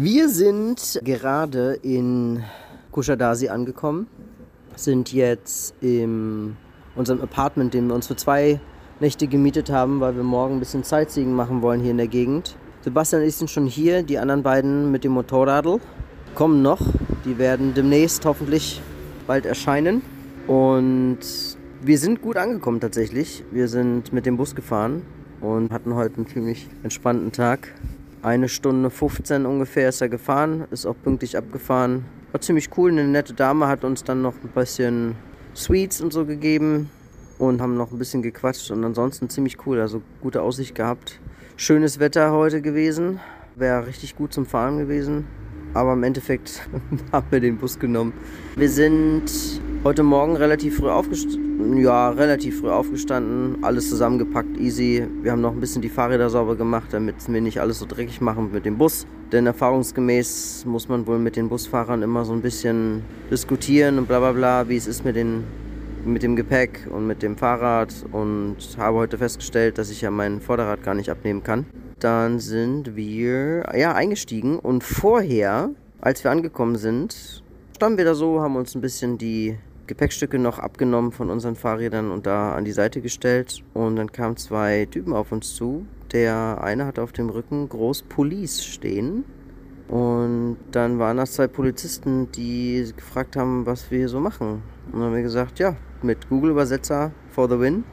Wir sind gerade in Kushadasi angekommen, sind jetzt in unserem Apartment, den wir uns für zwei Nächte gemietet haben, weil wir morgen ein bisschen Sightseeing machen wollen hier in der Gegend. Sebastian und ich sind schon hier, die anderen beiden mit dem Motorradl kommen noch. Die werden demnächst hoffentlich bald erscheinen. Und wir sind gut angekommen tatsächlich. Wir sind mit dem Bus gefahren und hatten heute einen ziemlich entspannten Tag. Eine Stunde 15 ungefähr ist er gefahren, ist auch pünktlich abgefahren. War ziemlich cool. Eine nette Dame hat uns dann noch ein bisschen Sweets und so gegeben und haben noch ein bisschen gequatscht und ansonsten ziemlich cool. Also gute Aussicht gehabt. Schönes Wetter heute gewesen. Wäre richtig gut zum Fahren gewesen. Aber im Endeffekt haben wir den Bus genommen. Wir sind heute Morgen relativ früh aufgestanden. Ja, relativ früh aufgestanden. Alles zusammengepackt, easy. Wir haben noch ein bisschen die Fahrräder sauber gemacht, damit wir nicht alles so dreckig machen mit dem Bus. Denn erfahrungsgemäß muss man wohl mit den Busfahrern immer so ein bisschen diskutieren und bla bla bla, wie es ist mit den mit dem Gepäck und mit dem Fahrrad und habe heute festgestellt, dass ich ja mein Vorderrad gar nicht abnehmen kann. Dann sind wir ja eingestiegen und vorher, als wir angekommen sind, standen wir da so, haben uns ein bisschen die Gepäckstücke noch abgenommen von unseren Fahrrädern und da an die Seite gestellt und dann kamen zwei Typen auf uns zu. Der eine hatte auf dem Rücken groß Police stehen und dann waren das zwei Polizisten, die gefragt haben, was wir hier so machen. Und dann haben wir gesagt, ja, mit Google-Übersetzer for the win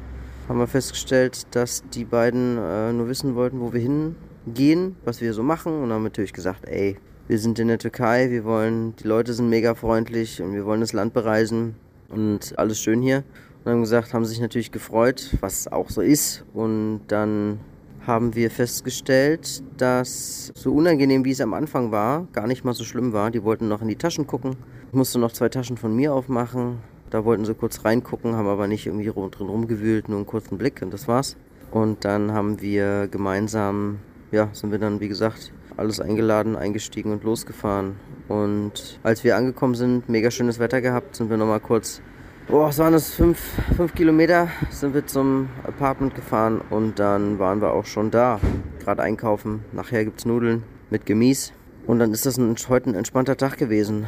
haben wir festgestellt, dass die beiden äh, nur wissen wollten, wo wir hingehen, was wir so machen. Und haben natürlich gesagt, ey, wir sind in der Türkei, wir wollen, die Leute sind mega freundlich und wir wollen das Land bereisen und alles schön hier. Und haben gesagt, haben sich natürlich gefreut, was auch so ist. Und dann haben wir festgestellt, dass so unangenehm wie es am Anfang war, gar nicht mal so schlimm war. Die wollten noch in die Taschen gucken. Ich musste noch zwei Taschen von mir aufmachen, da wollten sie kurz reingucken, haben aber nicht irgendwie drin rumgewühlt, nur einen kurzen Blick und das war's. Und dann haben wir gemeinsam, ja, sind wir dann, wie gesagt, alles eingeladen, eingestiegen und losgefahren. Und als wir angekommen sind, mega schönes Wetter gehabt, sind wir nochmal kurz, boah, was waren das, fünf, fünf Kilometer, sind wir zum Apartment gefahren und dann waren wir auch schon da. Gerade einkaufen, nachher gibt's Nudeln mit Gemüse. Und dann ist das ein, heute ein entspannter Tag gewesen.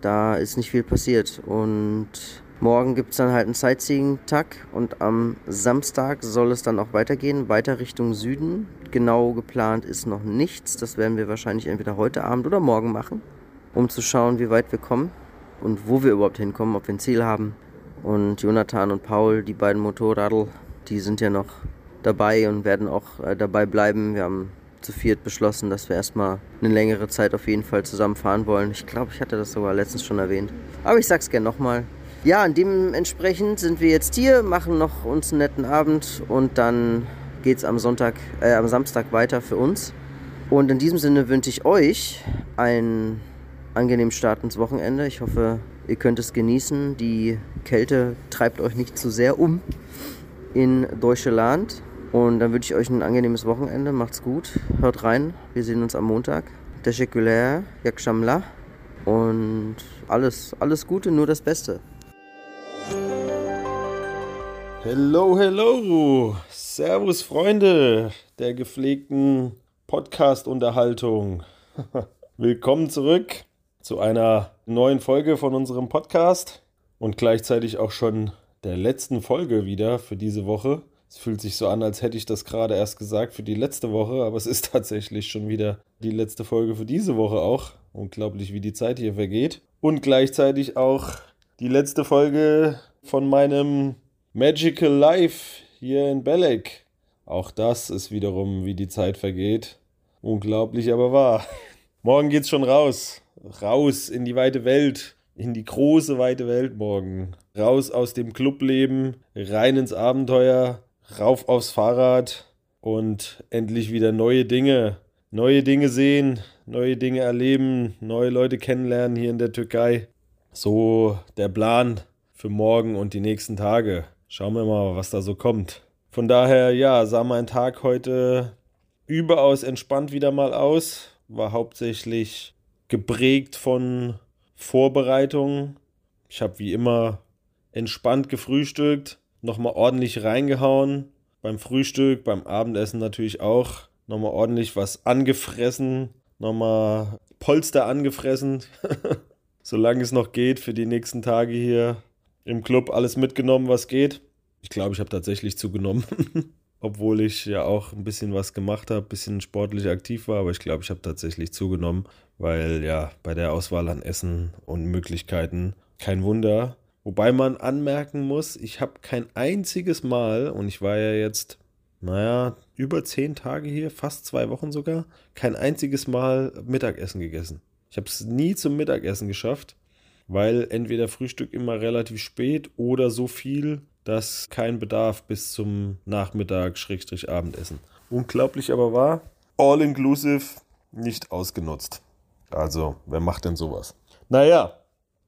Da ist nicht viel passiert. Und morgen gibt es dann halt einen Sightseeing-Tag und am Samstag soll es dann auch weitergehen, weiter Richtung Süden. Genau geplant ist noch nichts. Das werden wir wahrscheinlich entweder heute Abend oder morgen machen, um zu schauen, wie weit wir kommen und wo wir überhaupt hinkommen, ob wir ein Ziel haben. Und Jonathan und Paul, die beiden Motorradl, die sind ja noch dabei und werden auch äh, dabei bleiben. Wir haben zu viert beschlossen, dass wir erstmal eine längere Zeit auf jeden Fall zusammen fahren wollen. Ich glaube, ich hatte das sogar letztens schon erwähnt. Aber ich sag's gerne nochmal. Ja, dementsprechend sind wir jetzt hier, machen noch uns einen netten Abend und dann geht's am Sonntag, äh, am Samstag weiter für uns. Und in diesem Sinne wünsche ich euch einen angenehmen Start ins Wochenende. Ich hoffe, ihr könnt es genießen. Die Kälte treibt euch nicht zu sehr um in Deutschland. Und dann wünsche ich euch ein angenehmes Wochenende. Macht's gut. Hört rein. Wir sehen uns am Montag. Teşekkürler. Yakshamla. Und alles, alles Gute, nur das Beste. Hello, hello. Servus, Freunde der gepflegten Podcast-Unterhaltung. Willkommen zurück zu einer neuen Folge von unserem Podcast und gleichzeitig auch schon der letzten Folge wieder für diese Woche. Es fühlt sich so an, als hätte ich das gerade erst gesagt für die letzte Woche, aber es ist tatsächlich schon wieder die letzte Folge für diese Woche auch. Unglaublich, wie die Zeit hier vergeht. Und gleichzeitig auch die letzte Folge von meinem Magical Life hier in Belek. Auch das ist wiederum, wie die Zeit vergeht. Unglaublich, aber wahr. Morgen geht's schon raus. Raus in die weite Welt. In die große, weite Welt morgen. Raus aus dem Clubleben, rein ins Abenteuer, rauf aufs Fahrrad und endlich wieder neue Dinge neue Dinge sehen, neue Dinge erleben, neue Leute kennenlernen hier in der Türkei. So der Plan für morgen und die nächsten Tage. Schauen wir mal, was da so kommt. Von daher, ja, sah mein Tag heute überaus entspannt wieder mal aus. War hauptsächlich geprägt von Vorbereitungen. Ich habe wie immer entspannt gefrühstückt, nochmal ordentlich reingehauen. Beim Frühstück, beim Abendessen natürlich auch. Nochmal ordentlich was angefressen. Nochmal Polster angefressen. Solange es noch geht für die nächsten Tage hier im Club alles mitgenommen, was geht. Ich glaube, ich habe tatsächlich zugenommen. Obwohl ich ja auch ein bisschen was gemacht habe, ein bisschen sportlich aktiv war, aber ich glaube, ich habe tatsächlich zugenommen, weil ja bei der Auswahl an Essen und Möglichkeiten kein Wunder, Wobei man anmerken muss, ich habe kein einziges Mal, und ich war ja jetzt, naja, über zehn Tage hier, fast zwei Wochen sogar, kein einziges Mal Mittagessen gegessen. Ich habe es nie zum Mittagessen geschafft, weil entweder Frühstück immer relativ spät oder so viel, dass kein Bedarf bis zum Nachmittag, Schrägstrich Abendessen. Unglaublich aber war, all inclusive nicht ausgenutzt. Also, wer macht denn sowas? Naja,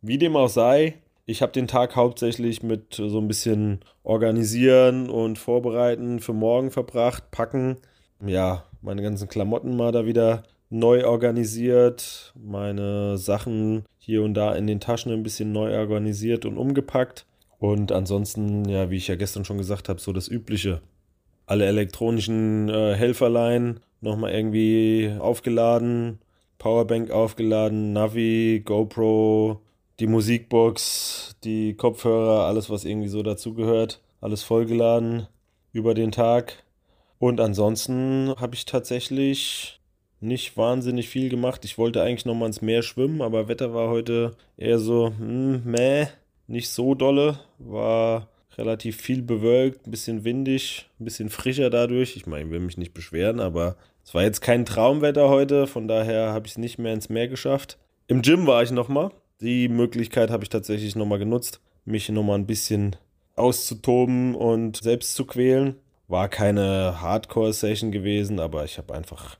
wie dem auch sei, ich habe den Tag hauptsächlich mit so ein bisschen organisieren und vorbereiten für morgen verbracht, packen. Ja, meine ganzen Klamotten mal da wieder neu organisiert, meine Sachen hier und da in den Taschen ein bisschen neu organisiert und umgepackt. Und ansonsten, ja, wie ich ja gestern schon gesagt habe, so das Übliche. Alle elektronischen äh, Helferlein nochmal irgendwie aufgeladen, Powerbank aufgeladen, Navi, GoPro, die Musikbox, die Kopfhörer, alles, was irgendwie so dazugehört, alles vollgeladen über den Tag. Und ansonsten habe ich tatsächlich nicht wahnsinnig viel gemacht. Ich wollte eigentlich noch mal ins Meer schwimmen, aber Wetter war heute eher so, hm, meh, nicht so dolle. War relativ viel bewölkt, ein bisschen windig, ein bisschen frischer dadurch. Ich meine, ich will mich nicht beschweren, aber es war jetzt kein Traumwetter heute, von daher habe ich es nicht mehr ins Meer geschafft. Im Gym war ich noch mal. Die Möglichkeit habe ich tatsächlich nochmal genutzt, mich nochmal ein bisschen auszutoben und selbst zu quälen. War keine Hardcore-Session gewesen, aber ich habe einfach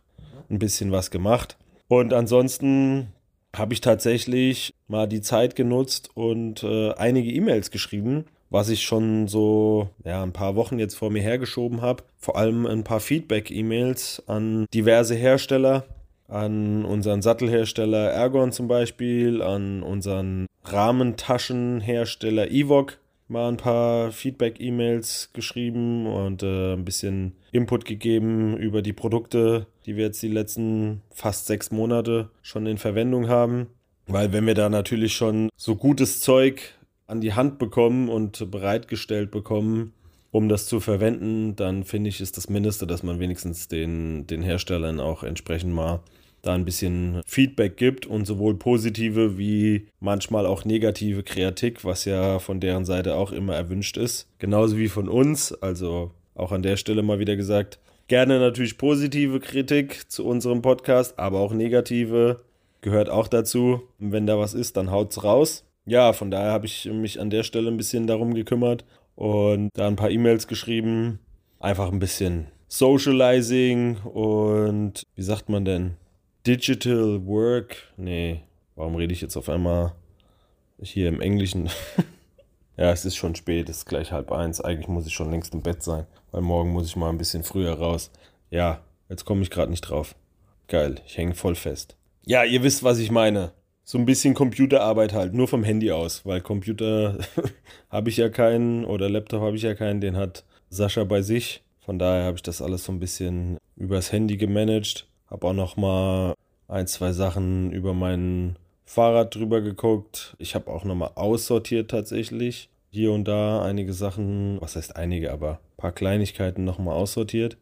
ein bisschen was gemacht. Und ansonsten habe ich tatsächlich mal die Zeit genutzt und äh, einige E-Mails geschrieben, was ich schon so ja, ein paar Wochen jetzt vor mir hergeschoben habe. Vor allem ein paar Feedback-E-Mails an diverse Hersteller, an unseren Sattelhersteller Ergon zum Beispiel, an unseren Rahmentaschenhersteller Evoc mal ein paar Feedback-E-Mails geschrieben und äh, ein bisschen Input gegeben über die Produkte, die wir jetzt die letzten fast sechs Monate schon in Verwendung haben. Weil wenn wir da natürlich schon so gutes Zeug an die Hand bekommen und bereitgestellt bekommen, um das zu verwenden, dann finde ich, ist das Mindeste, dass man wenigstens den, den Herstellern auch entsprechend mal da ein bisschen Feedback gibt und sowohl positive wie manchmal auch negative Kritik, was ja von deren Seite auch immer erwünscht ist. Genauso wie von uns. Also auch an der Stelle mal wieder gesagt, gerne natürlich positive Kritik zu unserem Podcast, aber auch negative gehört auch dazu. Und wenn da was ist, dann haut's raus. Ja, von daher habe ich mich an der Stelle ein bisschen darum gekümmert und da ein paar E-Mails geschrieben. Einfach ein bisschen Socializing und wie sagt man denn? Digital Work. Nee, warum rede ich jetzt auf einmal hier im Englischen? ja, es ist schon spät, es ist gleich halb eins. Eigentlich muss ich schon längst im Bett sein, weil morgen muss ich mal ein bisschen früher raus. Ja, jetzt komme ich gerade nicht drauf. Geil, ich hänge voll fest. Ja, ihr wisst, was ich meine. So ein bisschen Computerarbeit halt, nur vom Handy aus, weil Computer habe ich ja keinen oder Laptop habe ich ja keinen, den hat Sascha bei sich. Von daher habe ich das alles so ein bisschen übers Handy gemanagt. Habe auch noch mal ein, zwei Sachen über mein Fahrrad drüber geguckt. Ich habe auch noch mal aussortiert tatsächlich. Hier und da einige Sachen, was heißt einige, aber ein paar Kleinigkeiten noch mal aussortiert.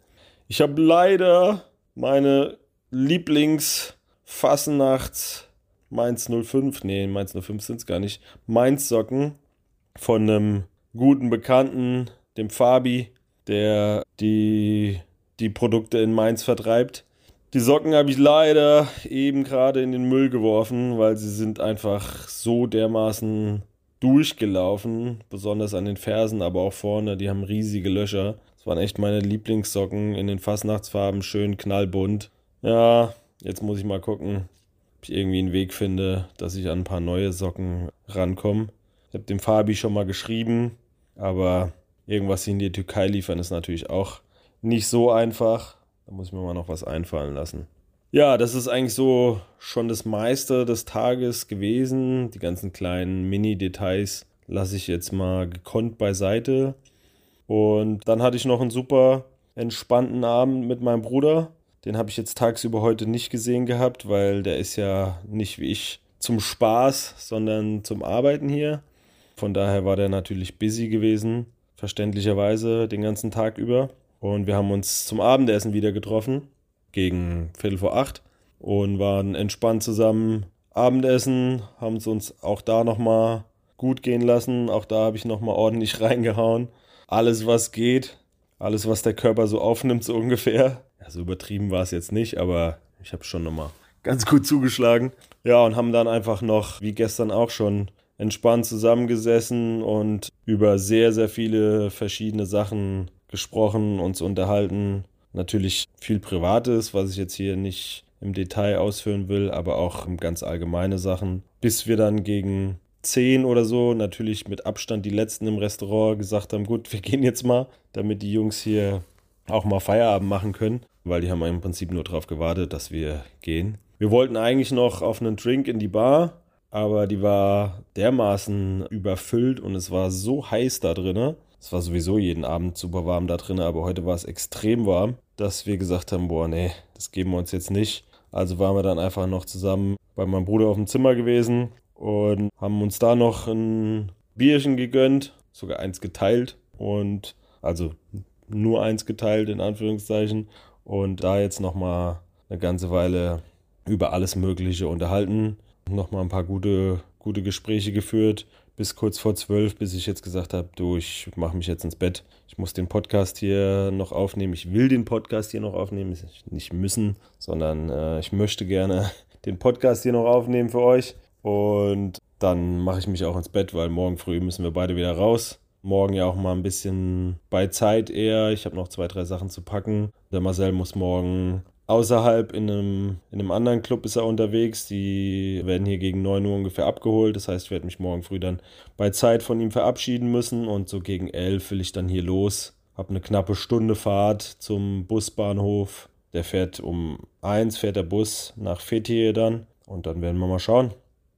Ich habe leider meine Lieblings-Fasnachts Mainz 05, nee, Mainz 05 sind es gar nicht, Mainz Socken von einem guten Bekannten, dem Fabi, der die, die Produkte in Mainz vertreibt. Die Socken habe ich leider eben gerade in den Müll geworfen, weil sie sind einfach so dermaßen durchgelaufen, besonders an den Fersen, aber auch vorne, die haben riesige Löcher. Das waren echt meine Lieblingssocken in den Fastnachtsfarben, schön knallbunt. Ja, jetzt muss ich mal gucken, ob ich irgendwie einen Weg finde, dass ich an ein paar neue Socken rankomme. Ich habe dem Fabi schon mal geschrieben, aber irgendwas in die Türkei liefern ist natürlich auch nicht so einfach. Da muss ich mir mal noch was einfallen lassen. Ja, das ist eigentlich so schon das meiste des Tages gewesen. Die ganzen kleinen Mini-Details lasse ich jetzt mal gekonnt beiseite. Und dann hatte ich noch einen super entspannten Abend mit meinem Bruder. Den habe ich jetzt tagsüber heute nicht gesehen gehabt, weil der ist ja nicht wie ich zum Spaß, sondern zum Arbeiten hier. Von daher war der natürlich busy gewesen, verständlicherweise den ganzen Tag über. Und wir haben uns zum Abendessen wieder getroffen, gegen Viertel vor acht, und waren entspannt zusammen Abendessen, haben es uns auch da nochmal gut gehen lassen. Auch da habe ich nochmal ordentlich reingehauen. Alles, was geht, alles, was der Körper so aufnimmt, so ungefähr. So übertrieben war es jetzt nicht, aber ich habe schon nochmal ganz gut zugeschlagen. Ja, und haben dann einfach noch, wie gestern auch schon, entspannt zusammengesessen und über sehr, sehr viele verschiedene Sachen gesprochen, uns unterhalten. Natürlich viel Privates, was ich jetzt hier nicht im Detail ausführen will, aber auch ganz allgemeine Sachen. Bis wir dann gegen 10 oder so, natürlich mit Abstand die letzten im Restaurant, gesagt haben, gut, wir gehen jetzt mal, damit die Jungs hier auch mal Feierabend machen können, weil die haben im Prinzip nur darauf gewartet, dass wir gehen. Wir wollten eigentlich noch auf einen Drink in die Bar, aber die war dermaßen überfüllt und es war so heiß da drin. Es war sowieso jeden Abend super warm da drin, aber heute war es extrem warm, dass wir gesagt haben, boah, nee, das geben wir uns jetzt nicht. Also waren wir dann einfach noch zusammen bei meinem Bruder auf dem Zimmer gewesen und haben uns da noch ein Bierchen gegönnt, sogar eins geteilt und also nur eins geteilt in Anführungszeichen und da jetzt noch mal eine ganze Weile über alles Mögliche unterhalten, noch mal ein paar gute gute Gespräche geführt bis kurz vor zwölf, bis ich jetzt gesagt habe, du, ich mache mich jetzt ins Bett. Ich muss den Podcast hier noch aufnehmen. Ich will den Podcast hier noch aufnehmen. Nicht müssen, sondern äh, ich möchte gerne den Podcast hier noch aufnehmen für euch. Und dann mache ich mich auch ins Bett, weil morgen früh müssen wir beide wieder raus. Morgen ja auch mal ein bisschen bei Zeit eher. Ich habe noch zwei, drei Sachen zu packen. Der Marcel muss morgen außerhalb in einem, in einem anderen Club ist er unterwegs. Die werden hier gegen 9 Uhr ungefähr abgeholt. Das heißt, ich werde mich morgen früh dann bei Zeit von ihm verabschieden müssen und so gegen 11 will ich dann hier los. Hab eine knappe Stunde Fahrt zum Busbahnhof. Der fährt um 1 fährt der Bus nach Fethiye dann und dann werden wir mal schauen,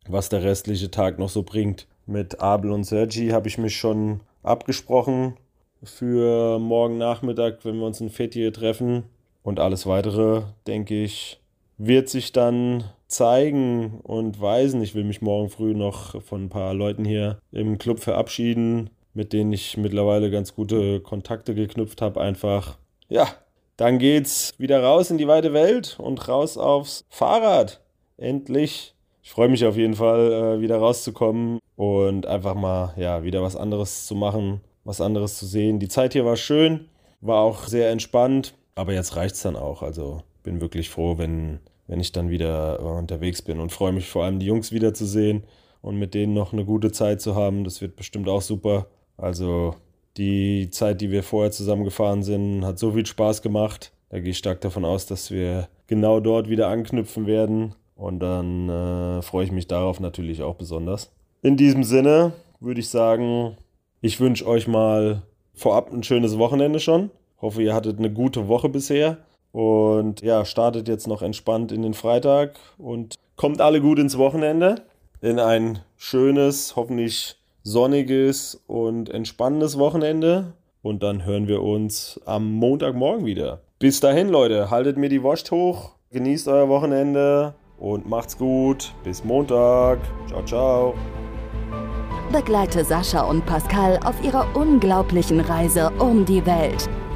was der restliche Tag noch so bringt. Mit Abel und Sergi habe ich mich schon abgesprochen für morgen Nachmittag, wenn wir uns in Fethiye treffen und alles weitere, denke ich, wird sich dann zeigen und weisen. Ich will mich morgen früh noch von ein paar Leuten hier im Club verabschieden, mit denen ich mittlerweile ganz gute Kontakte geknüpft habe. Einfach, ja, dann geht's wieder raus in die weite Welt und raus aufs Fahrrad. Endlich. Ich freue mich auf jeden Fall, äh, wieder rauszukommen und einfach mal, ja, wieder was anderes zu machen, was anderes zu sehen. Die Zeit hier war schön, war auch sehr entspannt. Aber jetzt reicht es dann auch. Also bin wirklich froh, wenn, wenn ich dann wieder unterwegs bin und freue mich vor allem, die Jungs wiederzusehen und mit denen noch eine gute Zeit zu haben. Das wird bestimmt auch super. Also die Zeit, die wir vorher zusammengefahren sind, hat so viel Spaß gemacht. Da gehe ich stark davon aus, dass wir genau dort wieder anknüpfen werden. Und dann äh, freue ich mich darauf natürlich auch besonders. In diesem Sinne würde ich sagen, ich wünsche euch mal vorab ein schönes Wochenende schon. Hoffe, ihr hattet eine gute Woche bisher. Und ja, startet jetzt noch entspannt in den Freitag und kommt alle gut ins Wochenende. In ein schönes, hoffentlich sonniges und entspannendes Wochenende. Und dann hören wir uns am Montagmorgen wieder. Bis dahin, Leute, haltet mir die Wurst hoch, genießt euer Wochenende und macht's gut. Bis Montag. Ciao, ciao. Begleite Sascha und Pascal auf ihrer unglaublichen Reise um die Welt